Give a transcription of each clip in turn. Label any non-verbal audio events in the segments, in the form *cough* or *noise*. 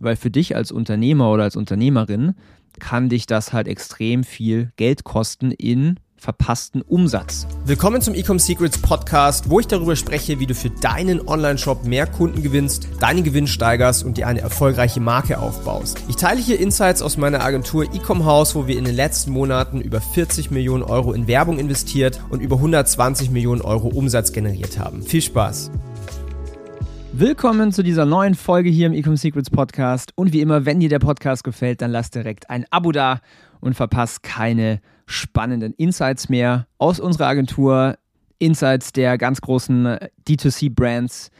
weil für dich als Unternehmer oder als Unternehmerin kann dich das halt extrem viel Geld kosten in verpassten Umsatz. Willkommen zum Ecom Secrets Podcast, wo ich darüber spreche, wie du für deinen Online-Shop mehr Kunden gewinnst, deinen Gewinn steigerst und dir eine erfolgreiche Marke aufbaust. Ich teile hier Insights aus meiner Agentur Ecom House, wo wir in den letzten Monaten über 40 Millionen Euro in Werbung investiert und über 120 Millionen Euro Umsatz generiert haben. Viel Spaß! Willkommen zu dieser neuen Folge hier im Ecom Secrets Podcast. Und wie immer, wenn dir der Podcast gefällt, dann lass direkt ein Abo da und verpasst keine spannenden Insights mehr aus unserer Agentur, Insights der ganz großen D2C-Brands.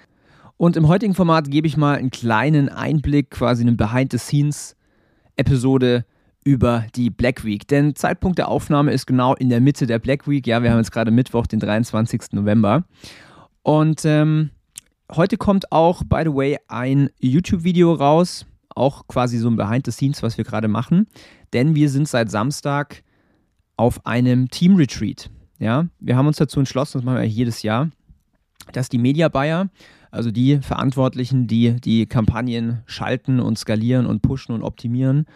Und im heutigen Format gebe ich mal einen kleinen Einblick, quasi eine Behind-the-Scenes-Episode über die Black Week. Denn Zeitpunkt der Aufnahme ist genau in der Mitte der Black Week. Ja, wir haben jetzt gerade Mittwoch, den 23. November. Und ähm, heute kommt auch, by the way, ein YouTube-Video raus. Auch quasi so ein Behind the Scenes, was wir gerade machen. Denn wir sind seit Samstag auf einem Team-Retreat. Ja, wir haben uns dazu entschlossen, das machen wir jedes Jahr, dass die Media Buyer, also die Verantwortlichen, die die Kampagnen schalten und skalieren und pushen und optimieren,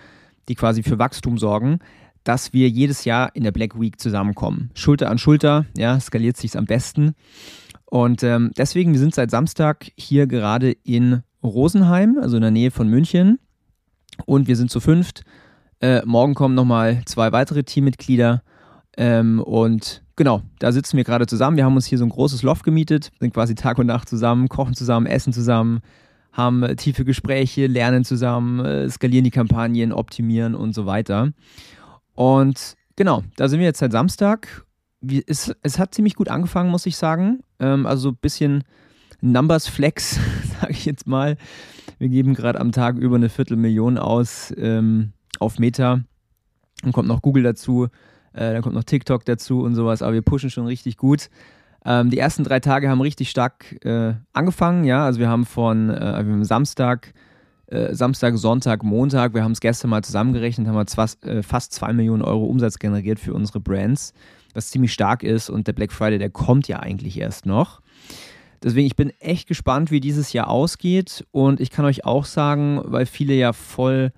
die quasi für Wachstum sorgen, dass wir jedes Jahr in der Black Week zusammenkommen. Schulter an Schulter, ja, skaliert sich am besten. Und ähm, deswegen, wir sind seit Samstag hier gerade in Rosenheim, also in der Nähe von München. Und wir sind zu fünft äh, morgen kommen nochmal zwei weitere Teammitglieder. Ähm, und genau, da sitzen wir gerade zusammen. Wir haben uns hier so ein großes Loft gemietet, sind quasi Tag und Nacht zusammen, kochen zusammen, essen zusammen, haben äh, tiefe Gespräche, lernen zusammen, äh, skalieren die Kampagnen, optimieren und so weiter. Und genau, da sind wir jetzt seit Samstag. Wie, es, es hat ziemlich gut angefangen, muss ich sagen. Ähm, also ein bisschen Numbers Flex, *laughs* sage ich jetzt mal. Wir geben gerade am Tag über eine Viertelmillion aus. Ähm, auf Meta. Dann kommt noch Google dazu, äh, dann kommt noch TikTok dazu und sowas, aber wir pushen schon richtig gut. Ähm, die ersten drei Tage haben richtig stark äh, angefangen, ja. Also wir haben von äh, wir haben Samstag, äh, Samstag, Sonntag, Montag, wir haben es gestern mal zusammengerechnet, haben wir äh, fast 2 Millionen Euro Umsatz generiert für unsere Brands, was ziemlich stark ist und der Black Friday, der kommt ja eigentlich erst noch. Deswegen, ich bin echt gespannt, wie dieses Jahr ausgeht und ich kann euch auch sagen, weil viele ja voll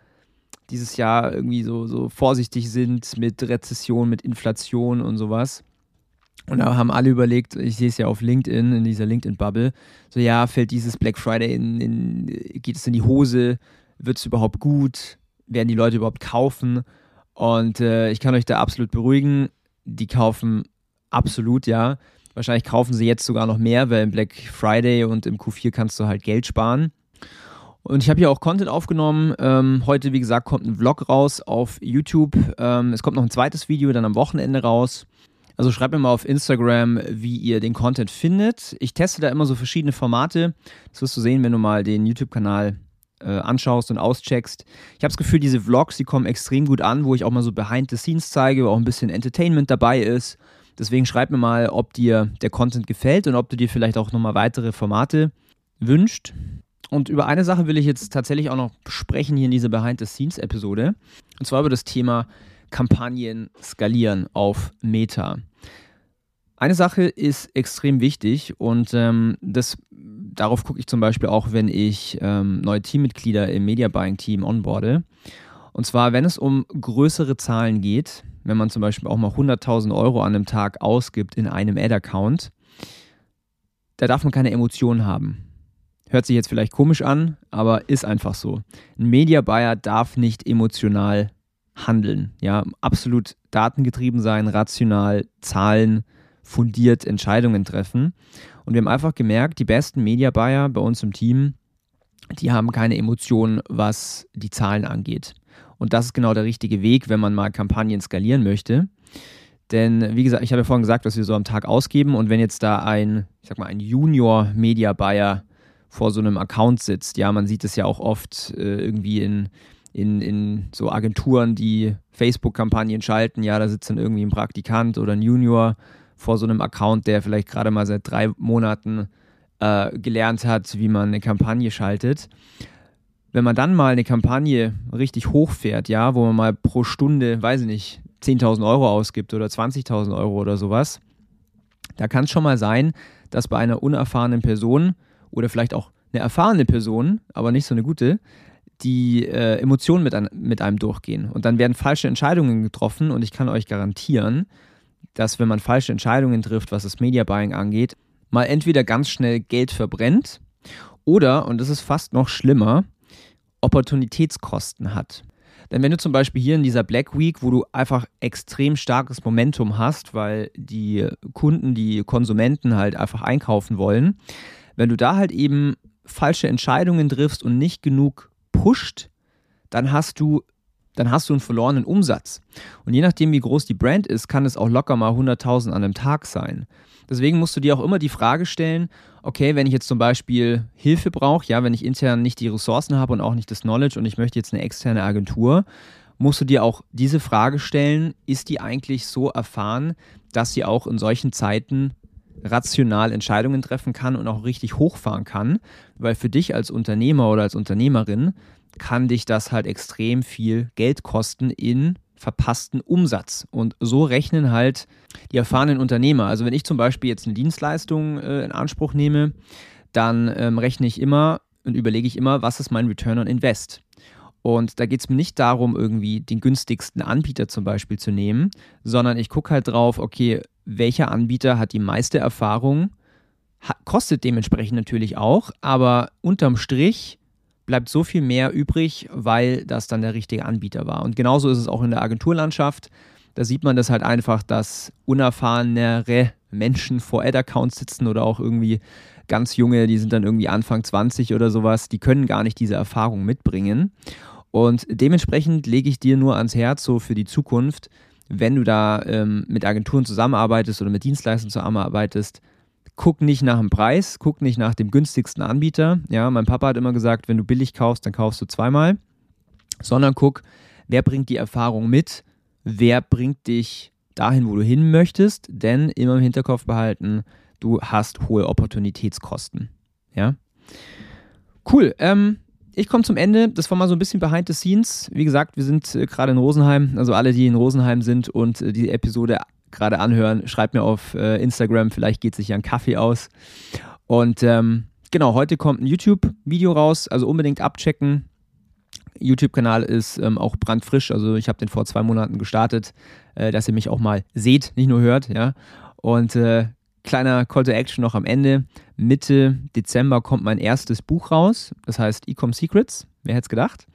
dieses Jahr irgendwie so, so vorsichtig sind mit Rezession, mit Inflation und sowas. Und da haben alle überlegt, ich sehe es ja auf LinkedIn, in dieser LinkedIn-Bubble, so ja, fällt dieses Black Friday in, in geht es in die Hose, wird es überhaupt gut, werden die Leute überhaupt kaufen? Und äh, ich kann euch da absolut beruhigen, die kaufen absolut, ja. Wahrscheinlich kaufen sie jetzt sogar noch mehr, weil im Black Friday und im Q4 kannst du halt Geld sparen. Und ich habe hier auch Content aufgenommen. Ähm, heute, wie gesagt, kommt ein Vlog raus auf YouTube. Ähm, es kommt noch ein zweites Video dann am Wochenende raus. Also schreibt mir mal auf Instagram, wie ihr den Content findet. Ich teste da immer so verschiedene Formate. Das wirst du sehen, wenn du mal den YouTube-Kanal anschaust und auscheckst. Ich habe das Gefühl, diese Vlogs, die kommen extrem gut an, wo ich auch mal so Behind the Scenes zeige, wo auch ein bisschen Entertainment dabei ist. Deswegen schreib mir mal, ob dir der Content gefällt und ob du dir vielleicht auch nochmal weitere Formate wünscht. Und über eine Sache will ich jetzt tatsächlich auch noch sprechen hier in dieser Behind-the-Scenes-Episode. Und zwar über das Thema Kampagnen skalieren auf Meta. Eine Sache ist extrem wichtig und ähm, das, darauf gucke ich zum Beispiel auch, wenn ich ähm, neue Teammitglieder im Media Buying Team onboarde. Und zwar, wenn es um größere Zahlen geht, wenn man zum Beispiel auch mal 100.000 Euro an einem Tag ausgibt in einem Ad-Account, da darf man keine Emotionen haben. Hört sich jetzt vielleicht komisch an, aber ist einfach so. Ein Media Buyer darf nicht emotional handeln, ja, absolut datengetrieben sein, rational, Zahlen, fundiert Entscheidungen treffen. Und wir haben einfach gemerkt, die besten Media Buyer bei uns im Team, die haben keine Emotionen, was die Zahlen angeht. Und das ist genau der richtige Weg, wenn man mal Kampagnen skalieren möchte. Denn wie gesagt, ich habe ja vorhin gesagt, was wir so am Tag ausgeben und wenn jetzt da ein, ich sag mal, ein Junior Media Buyer vor so einem Account sitzt. Ja, man sieht es ja auch oft äh, irgendwie in, in, in so Agenturen, die Facebook-Kampagnen schalten. Ja, da sitzt dann irgendwie ein Praktikant oder ein Junior vor so einem Account, der vielleicht gerade mal seit drei Monaten äh, gelernt hat, wie man eine Kampagne schaltet. Wenn man dann mal eine Kampagne richtig hochfährt, ja, wo man mal pro Stunde, weiß ich nicht, 10.000 Euro ausgibt oder 20.000 Euro oder sowas, da kann es schon mal sein, dass bei einer unerfahrenen Person oder vielleicht auch eine erfahrene Person, aber nicht so eine gute, die äh, Emotionen mit, an, mit einem durchgehen. Und dann werden falsche Entscheidungen getroffen und ich kann euch garantieren, dass wenn man falsche Entscheidungen trifft, was das Media Buying angeht, mal entweder ganz schnell Geld verbrennt oder, und das ist fast noch schlimmer, Opportunitätskosten hat. Denn wenn du zum Beispiel hier in dieser Black Week, wo du einfach extrem starkes Momentum hast, weil die Kunden, die Konsumenten halt einfach einkaufen wollen, wenn du da halt eben falsche Entscheidungen triffst und nicht genug pusht, dann hast du dann hast du einen verlorenen Umsatz. Und je nachdem, wie groß die Brand ist, kann es auch locker mal 100.000 an einem Tag sein. Deswegen musst du dir auch immer die Frage stellen, okay, wenn ich jetzt zum Beispiel Hilfe brauche, ja, wenn ich intern nicht die Ressourcen habe und auch nicht das Knowledge und ich möchte jetzt eine externe Agentur, musst du dir auch diese Frage stellen, ist die eigentlich so erfahren, dass sie auch in solchen Zeiten rational Entscheidungen treffen kann und auch richtig hochfahren kann, weil für dich als Unternehmer oder als Unternehmerin kann dich das halt extrem viel Geld kosten in verpassten Umsatz. Und so rechnen halt die erfahrenen Unternehmer. Also wenn ich zum Beispiel jetzt eine Dienstleistung äh, in Anspruch nehme, dann ähm, rechne ich immer und überlege ich immer, was ist mein Return on Invest. Und da geht es mir nicht darum, irgendwie den günstigsten Anbieter zum Beispiel zu nehmen, sondern ich gucke halt drauf, okay, welcher Anbieter hat die meiste Erfahrung, kostet dementsprechend natürlich auch, aber unterm Strich bleibt so viel mehr übrig, weil das dann der richtige Anbieter war. Und genauso ist es auch in der Agenturlandschaft. Da sieht man das halt einfach, dass unerfahrenere Menschen vor Ad-Accounts sitzen oder auch irgendwie ganz junge, die sind dann irgendwie Anfang 20 oder sowas, die können gar nicht diese Erfahrung mitbringen. Und dementsprechend lege ich dir nur ans Herz, so für die Zukunft, wenn du da ähm, mit Agenturen zusammenarbeitest oder mit Dienstleistern zusammenarbeitest, guck nicht nach dem Preis, guck nicht nach dem günstigsten Anbieter. Ja, mein Papa hat immer gesagt, wenn du billig kaufst, dann kaufst du zweimal, sondern guck, wer bringt die Erfahrung mit, wer bringt dich dahin, wo du hin möchtest, denn immer im Hinterkopf behalten, du hast hohe Opportunitätskosten. Ja, cool. Ähm, ich komme zum Ende. Das war mal so ein bisschen behind the scenes. Wie gesagt, wir sind äh, gerade in Rosenheim. Also alle, die in Rosenheim sind und äh, die Episode gerade anhören, schreibt mir auf äh, Instagram, vielleicht geht sich ja ein Kaffee aus. Und ähm, genau, heute kommt ein YouTube-Video raus, also unbedingt abchecken. YouTube-Kanal ist ähm, auch brandfrisch, also ich habe den vor zwei Monaten gestartet, dass ihr mich auch mal seht, nicht nur hört, ja. Und kleiner Call to Action noch am Ende. Mitte Dezember kommt mein erstes Buch raus, das heißt Ecom Secrets. Wer hätte es gedacht?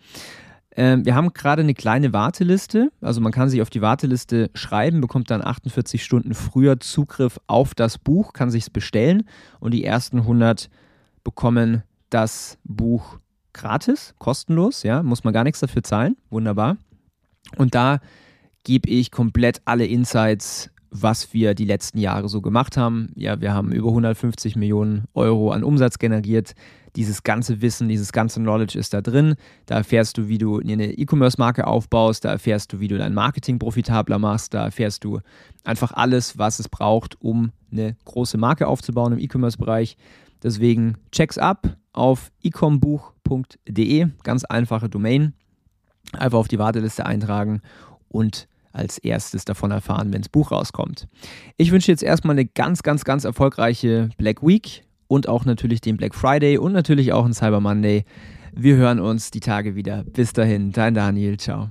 Ähm, wir haben gerade eine kleine Warteliste. Also man kann sich auf die Warteliste schreiben, bekommt dann 48 Stunden früher Zugriff auf das Buch, kann sich es bestellen und die ersten 100 bekommen das Buch gratis, kostenlos, ja, muss man gar nichts dafür zahlen. Wunderbar. Und da gebe ich komplett alle Insights was wir die letzten Jahre so gemacht haben. Ja, wir haben über 150 Millionen Euro an Umsatz generiert. Dieses ganze Wissen, dieses ganze Knowledge ist da drin. Da erfährst du, wie du eine E-Commerce-Marke aufbaust, da erfährst du, wie du dein Marketing profitabler machst, da erfährst du einfach alles, was es braucht, um eine große Marke aufzubauen im E-Commerce-Bereich. Deswegen checks ab auf ecombuch.de, ganz einfache Domain. Einfach auf die Warteliste eintragen und als erstes davon erfahren, wenn das Buch rauskommt. Ich wünsche jetzt erstmal eine ganz, ganz, ganz erfolgreiche Black Week und auch natürlich den Black Friday und natürlich auch einen Cyber Monday. Wir hören uns die Tage wieder. Bis dahin, dein Daniel. Ciao.